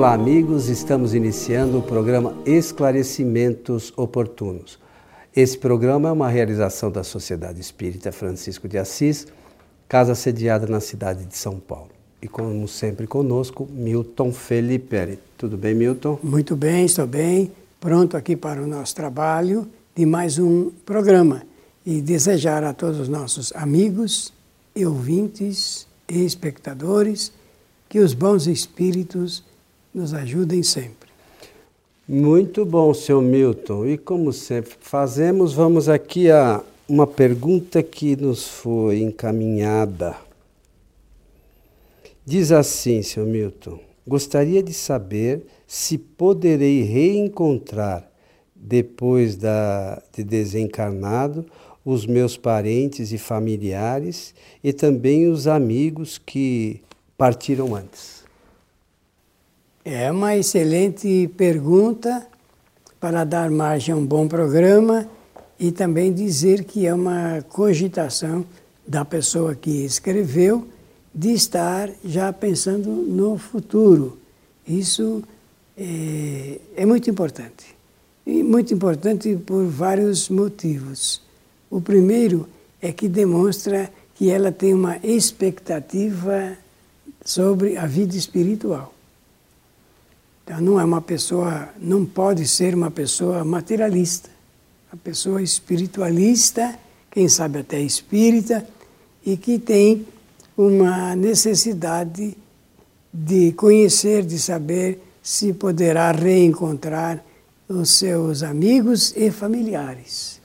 Olá, amigos. Estamos iniciando o programa Esclarecimentos Oportunos. Esse programa é uma realização da Sociedade Espírita Francisco de Assis, casa sediada na cidade de São Paulo. E como sempre conosco, Milton Felipe. Tudo bem, Milton? Muito bem, estou bem. Pronto aqui para o nosso trabalho de mais um programa. E desejar a todos os nossos amigos e ouvintes e espectadores que os bons espíritos nos ajudem sempre. Muito bom, seu Milton. E como sempre fazemos, vamos aqui a uma pergunta que nos foi encaminhada. Diz assim, seu Milton: gostaria de saber se poderei reencontrar, depois da, de desencarnado, os meus parentes e familiares e também os amigos que partiram antes. É uma excelente pergunta para dar margem a um bom programa e também dizer que é uma cogitação da pessoa que escreveu de estar já pensando no futuro. Isso é, é muito importante. E muito importante por vários motivos. O primeiro é que demonstra que ela tem uma expectativa sobre a vida espiritual. Então não é uma pessoa, não pode ser uma pessoa materialista. A pessoa espiritualista, quem sabe até espírita, e que tem uma necessidade de conhecer, de saber se poderá reencontrar os seus amigos e familiares.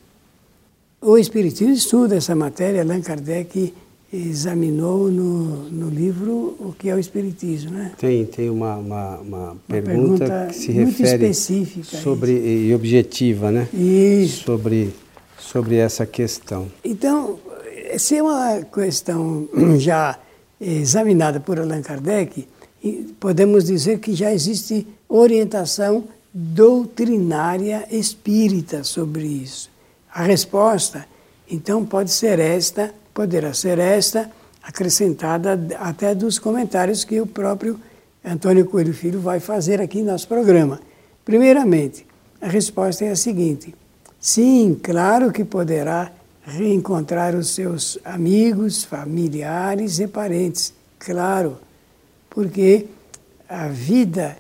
O Espiritismo estuda essa matéria, Allan Kardec examinou no, no livro o que é o Espiritismo. Né? Tem, tem uma, uma, uma, pergunta, pergunta, que se refere específica sobre, e objetiva, né? Isso. Sobre, sobre essa questão. Então, se é uma questão já examinada por Allan Kardec, podemos dizer que já existe orientação doutrinária espírita sobre isso. A resposta, então, pode ser esta, poderá ser esta, acrescentada até dos comentários que o próprio Antônio Coelho Filho vai fazer aqui no nosso programa. Primeiramente, a resposta é a seguinte: sim, claro que poderá reencontrar os seus amigos, familiares e parentes, claro, porque a vida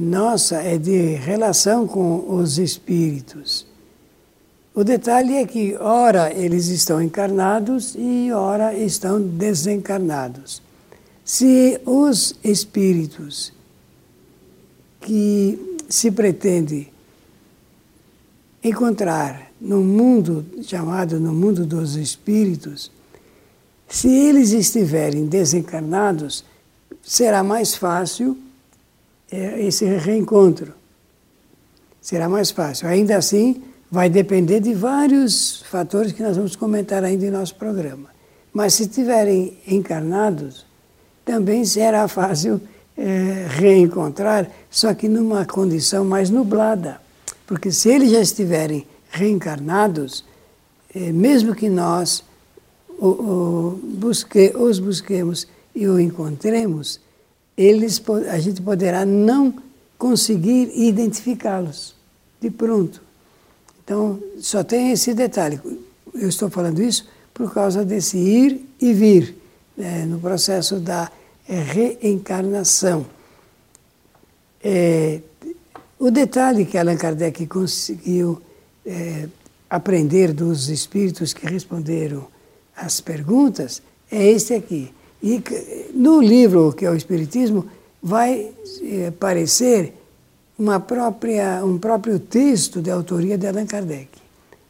nossa é de relação com os espíritos. O detalhe é que, ora, eles estão encarnados e, ora, estão desencarnados. Se os espíritos que se pretende encontrar no mundo chamado no mundo dos espíritos, se eles estiverem desencarnados, será mais fácil é, esse reencontro. Será mais fácil. Ainda assim, vai depender de vários fatores que nós vamos comentar ainda em nosso programa. Mas se estiverem encarnados, também será fácil é, reencontrar, só que numa condição mais nublada. Porque se eles já estiverem reencarnados, é, mesmo que nós o, o busque, os busquemos e o encontremos, eles, a gente poderá não conseguir identificá-los de pronto. Então, só tem esse detalhe. Eu estou falando isso por causa desse ir e vir né, no processo da é, reencarnação. É, o detalhe que Allan Kardec conseguiu é, aprender dos espíritos que responderam às perguntas é este aqui. E no livro que é o Espiritismo, vai é, aparecer uma própria, um próprio texto de autoria de Allan Kardec.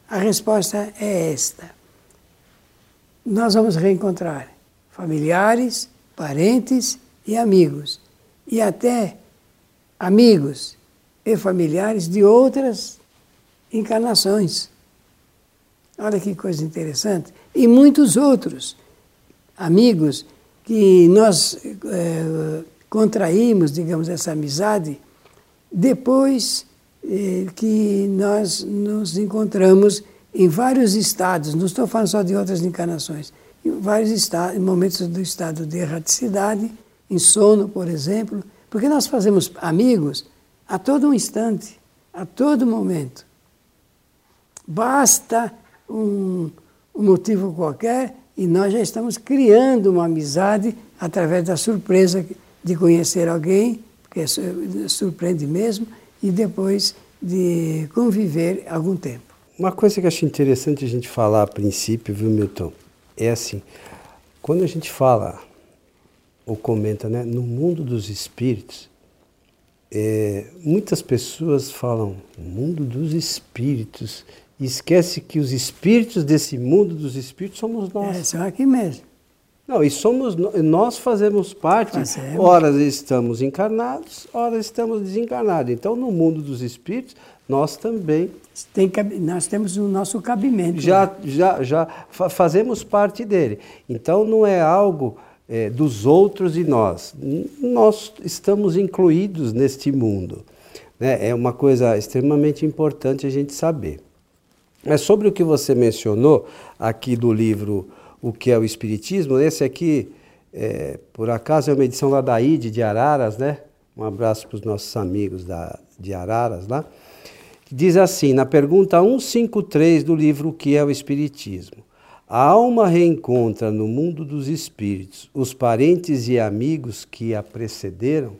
A resposta é esta. Nós vamos reencontrar familiares, parentes e amigos, e até amigos e familiares de outras encarnações. Olha que coisa interessante. E muitos outros amigos que nós é, contraímos, digamos, essa amizade depois é, que nós nos encontramos em vários estados, não estou falando só de outras encarnações, em vários estados, em momentos do estado de erraticidade, em sono, por exemplo, Porque nós fazemos amigos a todo instante, a todo momento. Basta um, um motivo qualquer e nós já estamos criando uma amizade através da surpresa de conhecer alguém, que é surpreende mesmo, e depois de conviver algum tempo. Uma coisa que eu acho interessante a gente falar a princípio, viu, Milton? É assim, quando a gente fala ou comenta, né, no mundo dos espíritos, é, muitas pessoas falam mundo dos espíritos e esquece que os espíritos desse mundo dos espíritos somos nós. É, são aqui mesmo. Não, e somos nós fazemos parte. Fazemos. Ora estamos encarnados, ora estamos desencarnados. Então, no mundo dos espíritos, nós também Tem, nós temos o nosso cabimento. Já, né? já, já fazemos parte dele. Então, não é algo é, dos outros e nós. Nós estamos incluídos neste mundo. Né? É uma coisa extremamente importante a gente saber. Mas sobre o que você mencionou aqui do livro o que é o Espiritismo. Esse aqui, é, por acaso, é uma edição lá da IDE de Araras, né? Um abraço para os nossos amigos da, de Araras lá. Diz assim, na pergunta 153 do livro O que é o Espiritismo. A alma reencontra no mundo dos espíritos os parentes e amigos que a precederam,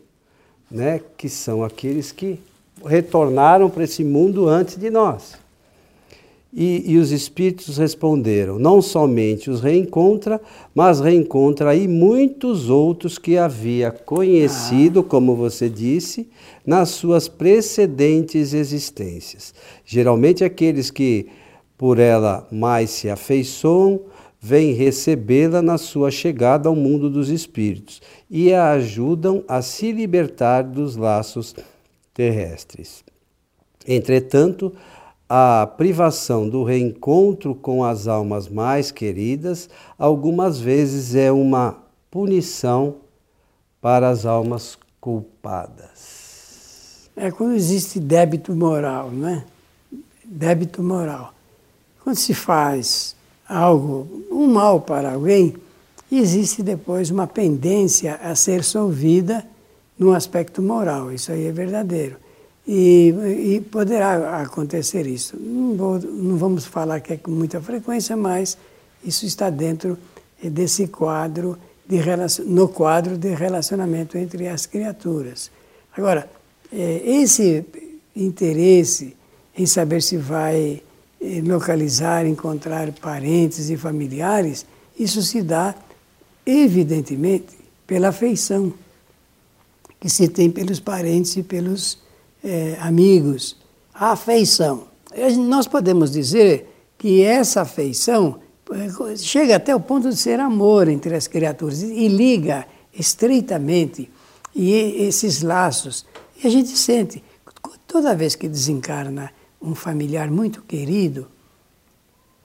né, que são aqueles que retornaram para esse mundo antes de nós. E, e, os espíritos responderam: Não somente os reencontra, mas reencontra aí muitos outros que havia conhecido, ah. como você disse, nas suas precedentes existências. Geralmente aqueles que por ela mais se afeiçoam, vêm recebê-la na sua chegada ao mundo dos espíritos e a ajudam a se libertar dos laços terrestres. Entretanto, a privação do reencontro com as almas mais queridas algumas vezes é uma punição para as almas culpadas. É quando existe débito moral, né? Débito moral. Quando se faz algo, um mal para alguém, existe depois uma pendência a ser solvida no aspecto moral. Isso aí é verdadeiro. E, e, poderá acontecer isso. Não, vou, não, vamos falar que é com muita frequência, mas isso está dentro desse quadro, de no quadro de relacionamento entre as criaturas. Agora, é, esse interesse em saber se vai é, localizar, encontrar parentes e familiares, isso se dá, evidentemente, pela afeição que se tem pelos parentes e pelos é, amigos, a afeição. Nós podemos dizer que essa afeição é, chega até o ponto de ser amor entre as criaturas e liga estreitamente e esses laços. E a gente sente, toda vez que desencarna um familiar muito querido,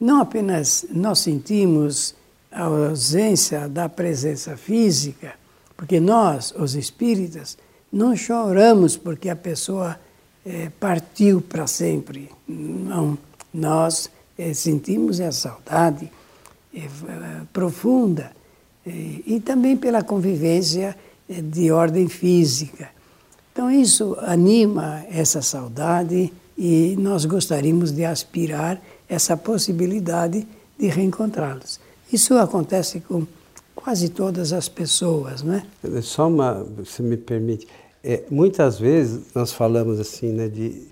não apenas nós sentimos a ausência da presença física, porque nós, os espíritas, não choramos porque a pessoa é, partiu para sempre. Não. Nós é, sentimos a saudade é, profunda e também pela convivência de ordem física. Então, isso anima essa saudade e nós gostaríamos de aspirar essa possibilidade de reencontrá-los. Isso acontece com quase todas as pessoas, não é? Só uma, se me permite, é, muitas vezes nós falamos assim, né, de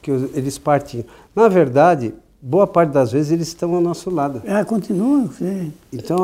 que eles partiam. Na verdade, boa parte das vezes eles estão ao nosso lado. Ah, continuam, sim. Então,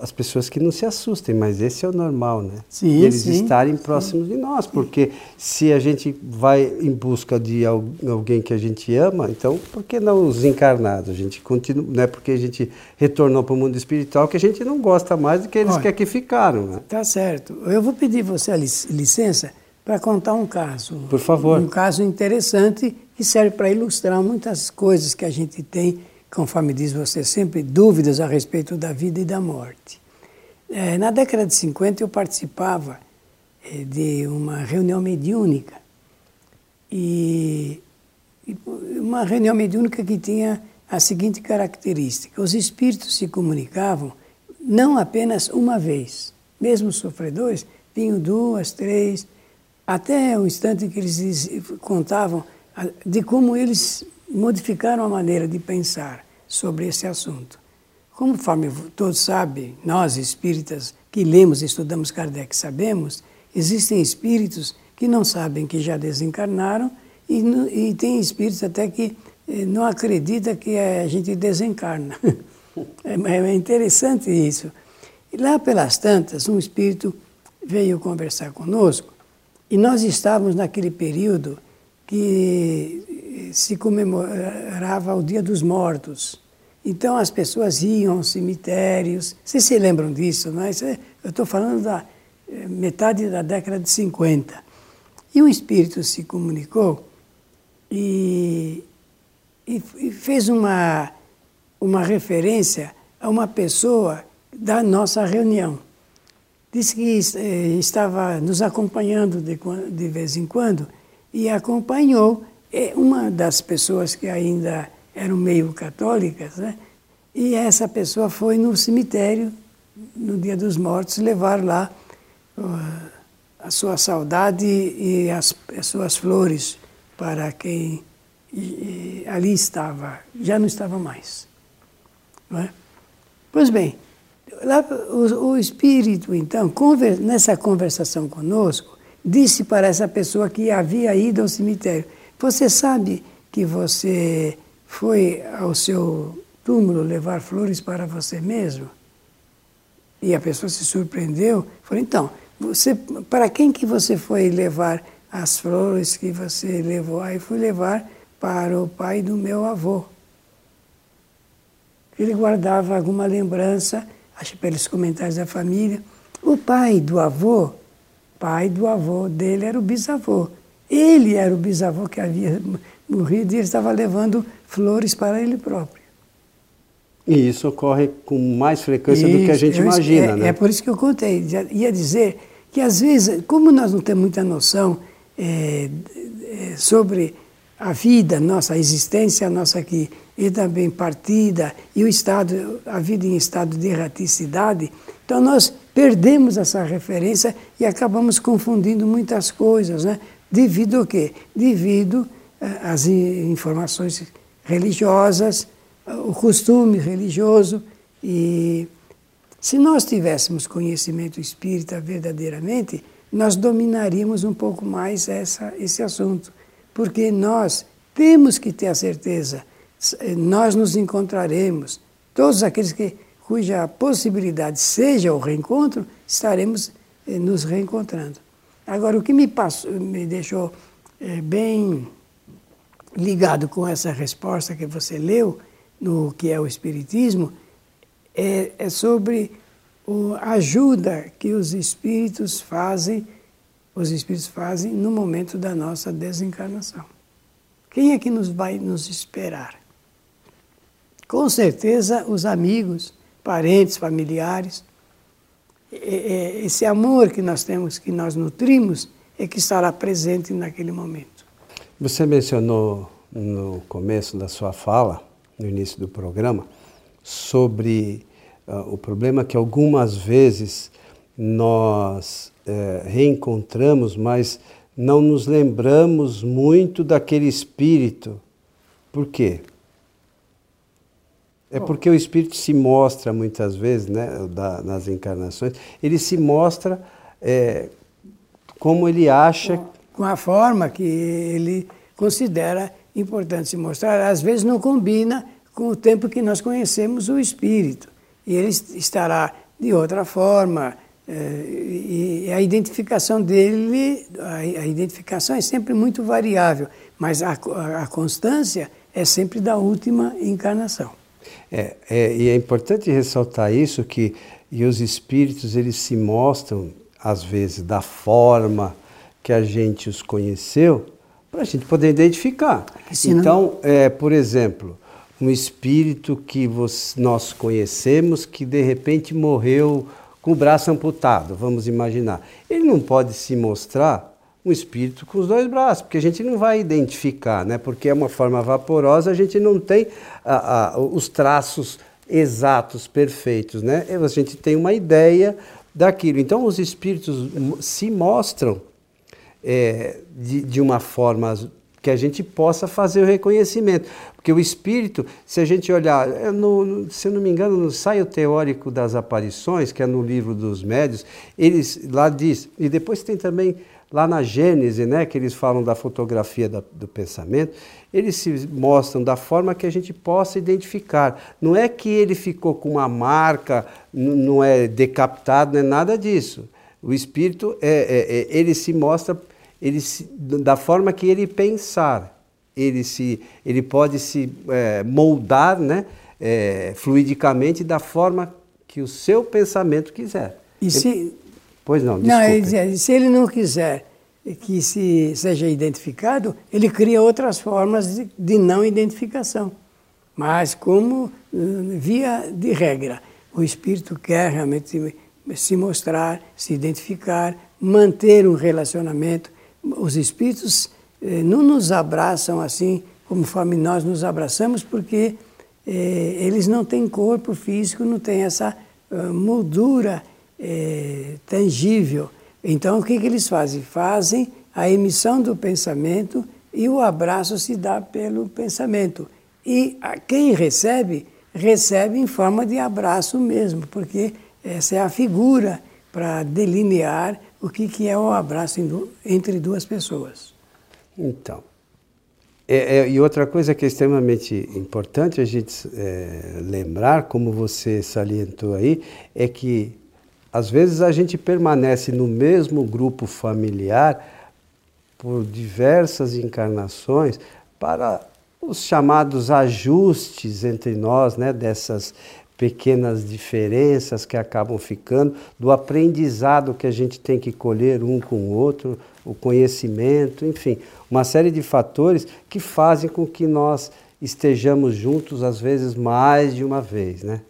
as pessoas que não se assustem, mas esse é o normal, né? Sim, eles sim, estarem próximos sim. de nós, porque se a gente vai em busca de alguém que a gente ama, então por que não os encarnados? A gente continua, não é porque a gente retornou para o mundo espiritual que a gente não gosta mais do que eles que ficaram, né? Tá certo. Eu vou pedir você a licença para contar um caso. Por favor. Um caso interessante que serve para ilustrar muitas coisas que a gente tem conforme diz você sempre, dúvidas a respeito da vida e da morte. É, na década de 50 eu participava é, de uma reunião mediúnica. E, e uma reunião mediúnica que tinha a seguinte característica: os espíritos se comunicavam não apenas uma vez, mesmo sofredores vinham duas, três, até o instante em que eles contavam de como eles modificaram a maneira de pensar sobre esse assunto. Conforme todos sabem, nós espíritas que lemos e estudamos Kardec sabemos, existem espíritos que não sabem que já desencarnaram e, e tem espíritos até que eh, não acreditam que a gente desencarna. É, é interessante isso. E lá pelas tantas, um espírito veio conversar conosco e nós estávamos naquele período que se comemorava o Dia dos Mortos. Então as pessoas iam aos cemitérios. Vocês se lembram disso, não é? Eu estou falando da eh, metade da década de 50. E um espírito se comunicou e, e, e fez uma, uma referência a uma pessoa da nossa reunião. Disse que eh, estava nos acompanhando de, de vez em quando e acompanhou uma das pessoas que ainda eram meio católicas, né? e essa pessoa foi no cemitério, no Dia dos Mortos, levar lá uh, a sua saudade e as, as suas flores para quem e, e, ali estava, já não estava mais. Não é? Pois bem, lá, o, o Espírito, então, conver, nessa conversação conosco, disse para essa pessoa que havia ido ao cemitério: Você sabe que você foi ao seu túmulo levar flores para você mesmo? E a pessoa se surpreendeu. Falou: Então, você, para quem que você foi levar as flores que você levou? Aí fui levar para o pai do meu avô. Ele guardava alguma lembrança, acho pelos comentários da família. O pai do avô, pai do avô dele era o bisavô. Ele era o bisavô que havia morrido e ele estava levando flores para ele próprio. E isso ocorre com mais frequência isso, do que a gente imagina, é, né? É por isso que eu contei. Ia dizer que às vezes, como nós não temos muita noção é, é, sobre a vida, nossa existência, nossa aqui, e também partida, e o estado, a vida em estado de erraticidade, então nós perdemos essa referência e acabamos confundindo muitas coisas, né? Devido ao quê? Devido eh, às informações religiosas, o costume religioso e se nós tivéssemos conhecimento espírita verdadeiramente, nós dominaríamos um pouco mais essa, esse assunto porque nós temos que ter a certeza, nós nos encontraremos, todos aqueles que, cuja possibilidade seja o reencontro, estaremos eh, nos reencontrando. Agora, o que me, passou, me deixou eh, bem ligado com essa resposta que você leu, no que é o Espiritismo, é, é sobre a ajuda que os espíritos fazem os espíritos fazem no momento da nossa desencarnação. Quem é que nos vai nos esperar? Com certeza os amigos, parentes, familiares. Esse amor que nós temos, que nós nutrimos, é que estará presente naquele momento. Você mencionou no começo da sua fala, no início do programa, sobre uh, o problema que algumas vezes nós é, reencontramos, mas não nos lembramos muito daquele espírito. Por quê? É porque o espírito se mostra muitas vezes, né, da, nas encarnações, ele se mostra é, como ele acha. Com a forma que ele considera importante se mostrar. Às vezes não combina com o tempo que nós conhecemos o espírito. E ele estará de outra forma, é, e a identificação dele, a identificação é sempre muito variável, mas a, a constância é sempre da última encarnação. É, é, e é importante ressaltar isso que e os espíritos eles se mostram às vezes da forma que a gente os conheceu para a gente poder identificar. Senão... Então, é, por exemplo, um espírito que nós conhecemos que de repente morreu com o braço amputado, vamos imaginar. Ele não pode se mostrar um espírito com os dois braços, porque a gente não vai identificar, né? porque é uma forma vaporosa, a gente não tem os traços exatos, perfeitos. Né? A gente tem uma ideia daquilo. Então, os espíritos se mostram é, de, de uma forma que a gente possa fazer o reconhecimento. Porque o espírito, se a gente olhar, é no, se eu não me engano, no ensaio teórico das aparições, que é no livro dos médios, eles lá diz, e depois tem também lá na Gênese, né, que eles falam da fotografia da, do pensamento, eles se mostram da forma que a gente possa identificar. Não é que ele ficou com uma marca, não é decapitado, não é nada disso. O espírito, é, é, é ele se mostra ele se, da forma que ele pensar. Ele, se, ele pode se é, moldar né, é, fluidicamente da forma que o seu pensamento quiser. E se, pois não, não ele, se ele não quiser que se seja identificado, ele cria outras formas de, de não identificação. Mas como hum, via de regra, o espírito quer realmente se mostrar, se identificar, manter um relacionamento, os espíritos eh, não nos abraçam assim conforme nós nos abraçamos, porque eh, eles não têm corpo físico, não têm essa uh, moldura eh, tangível. Então, o que, que eles fazem? Fazem a emissão do pensamento e o abraço se dá pelo pensamento. E quem recebe, recebe em forma de abraço mesmo, porque essa é a figura para delinear o que, que é o abraço entre duas pessoas. Então, é, é, e outra coisa que é extremamente importante a gente é, lembrar, como você salientou aí, é que às vezes a gente permanece no mesmo grupo familiar por diversas encarnações para os chamados ajustes entre nós, né, dessas pequenas diferenças que acabam ficando, do aprendizado que a gente tem que colher um com o outro, o conhecimento, enfim, uma série de fatores que fazem com que nós estejamos juntos às vezes mais de uma vez, né?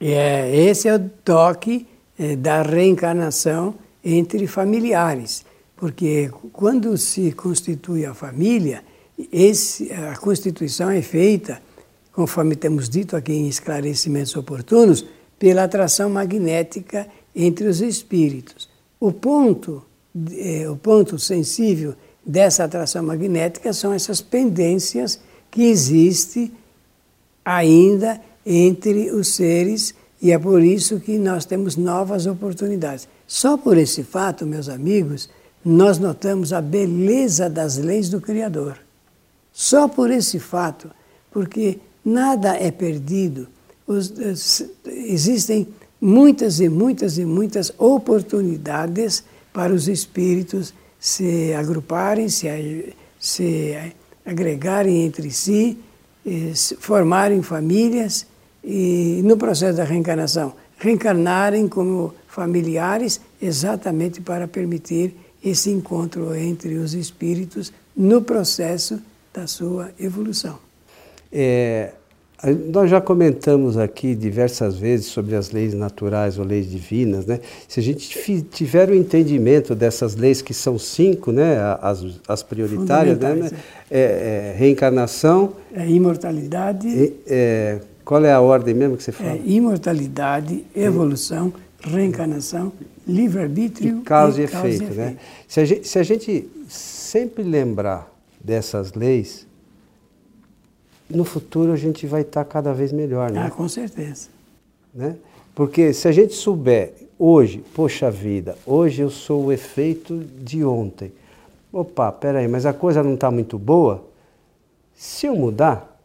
É, esse é o toque é, da reencarnação entre familiares, porque quando se constitui a família, esse, a constituição é feita conforme temos dito aqui em esclarecimentos oportunos, pela atração magnética entre os espíritos. O ponto, eh, o ponto sensível dessa atração magnética são essas pendências que existem ainda entre os seres e é por isso que nós temos novas oportunidades. Só por esse fato, meus amigos, nós notamos a beleza das leis do Criador. Só por esse fato, porque nada é perdido. Os, existem muitas e muitas e muitas oportunidades para os espíritos se agruparem, se, se agregarem entre si, formarem famílias e, no processo da reencarnação, reencarnarem como familiares exatamente para permitir esse encontro entre os espíritos no processo da sua evolução. É, nós já comentamos aqui diversas vezes sobre as leis naturais ou leis divinas, né? Se a gente tiver o entendimento dessas leis que são cinco, né? As, as prioritárias, né? É, é, reencarnação, é imortalidade. É, qual é a ordem mesmo que você fala? É imortalidade, evolução, reencarnação, livre-arbítrio e causa e, e efeito, causa né? Se a, gente, se a gente sempre lembrar dessas leis, no futuro a gente vai estar cada vez melhor, né? Ah, com certeza. Né? Porque se a gente souber hoje, poxa vida, hoje eu sou o efeito de ontem. Opa, peraí, mas a coisa não está muito boa? Se eu mudar,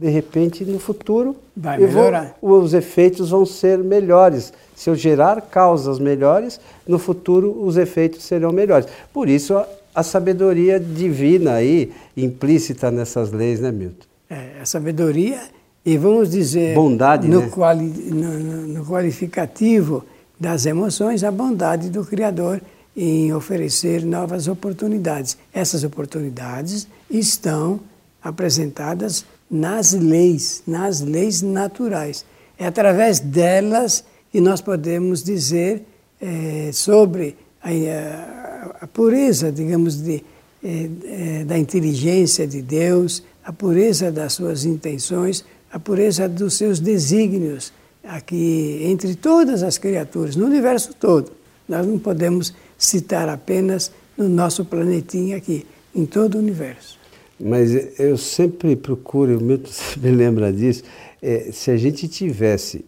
de repente no futuro vai melhorar. Vou, os efeitos vão ser melhores. Se eu gerar causas melhores, no futuro os efeitos serão melhores. Por isso a sabedoria divina aí, implícita nessas leis, né, Milton? É, a sabedoria, e vamos dizer. Bondade, no, né? quali, no, no qualificativo das emoções, a bondade do Criador em oferecer novas oportunidades. Essas oportunidades estão apresentadas nas leis, nas leis naturais. É através delas que nós podemos dizer é, sobre a, a pureza, digamos, de, é, da inteligência de Deus, a pureza das suas intenções, a pureza dos seus desígnios aqui entre todas as criaturas, no universo todo. Nós não podemos citar apenas no nosso planetinha aqui, em todo o universo. Mas eu sempre procuro, o Milton sempre lembra disso, é, se a gente tivesse,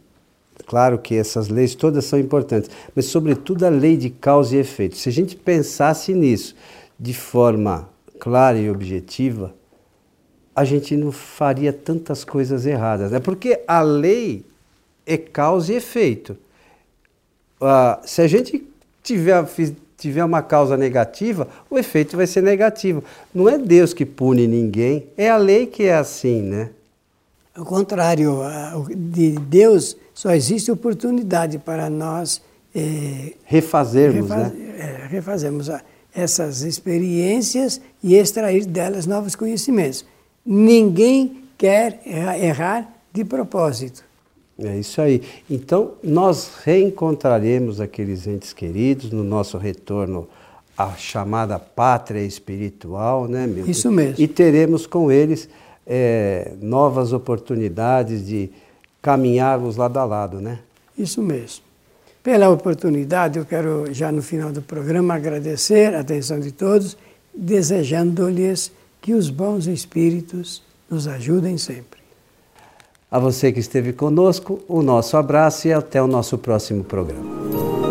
claro que essas leis todas são importantes, mas sobretudo a lei de causa e efeito, se a gente pensasse nisso de forma clara e objetiva, a gente não faria tantas coisas erradas, né? Porque a lei é causa e efeito. Ah, se a gente tiver, tiver uma causa negativa, o efeito vai ser negativo. Não é Deus que pune ninguém, é a lei que é assim, né? Ao contrário, de Deus só existe oportunidade para nós é, refazermos, refaz, né? É, refazermos essas experiências e extrair delas novos conhecimentos. Ninguém quer errar de propósito. É isso aí. Então, nós reencontraremos aqueles entes queridos no nosso retorno à chamada pátria espiritual, né, meu? Isso mesmo. E teremos com eles é, novas oportunidades de caminharmos lado a lado, né? Isso mesmo. Pela oportunidade, eu quero, já no final do programa, agradecer a atenção de todos, desejando-lhes que os bons espíritos nos ajudem sempre. A você que esteve conosco, o nosso abraço e até o nosso próximo programa.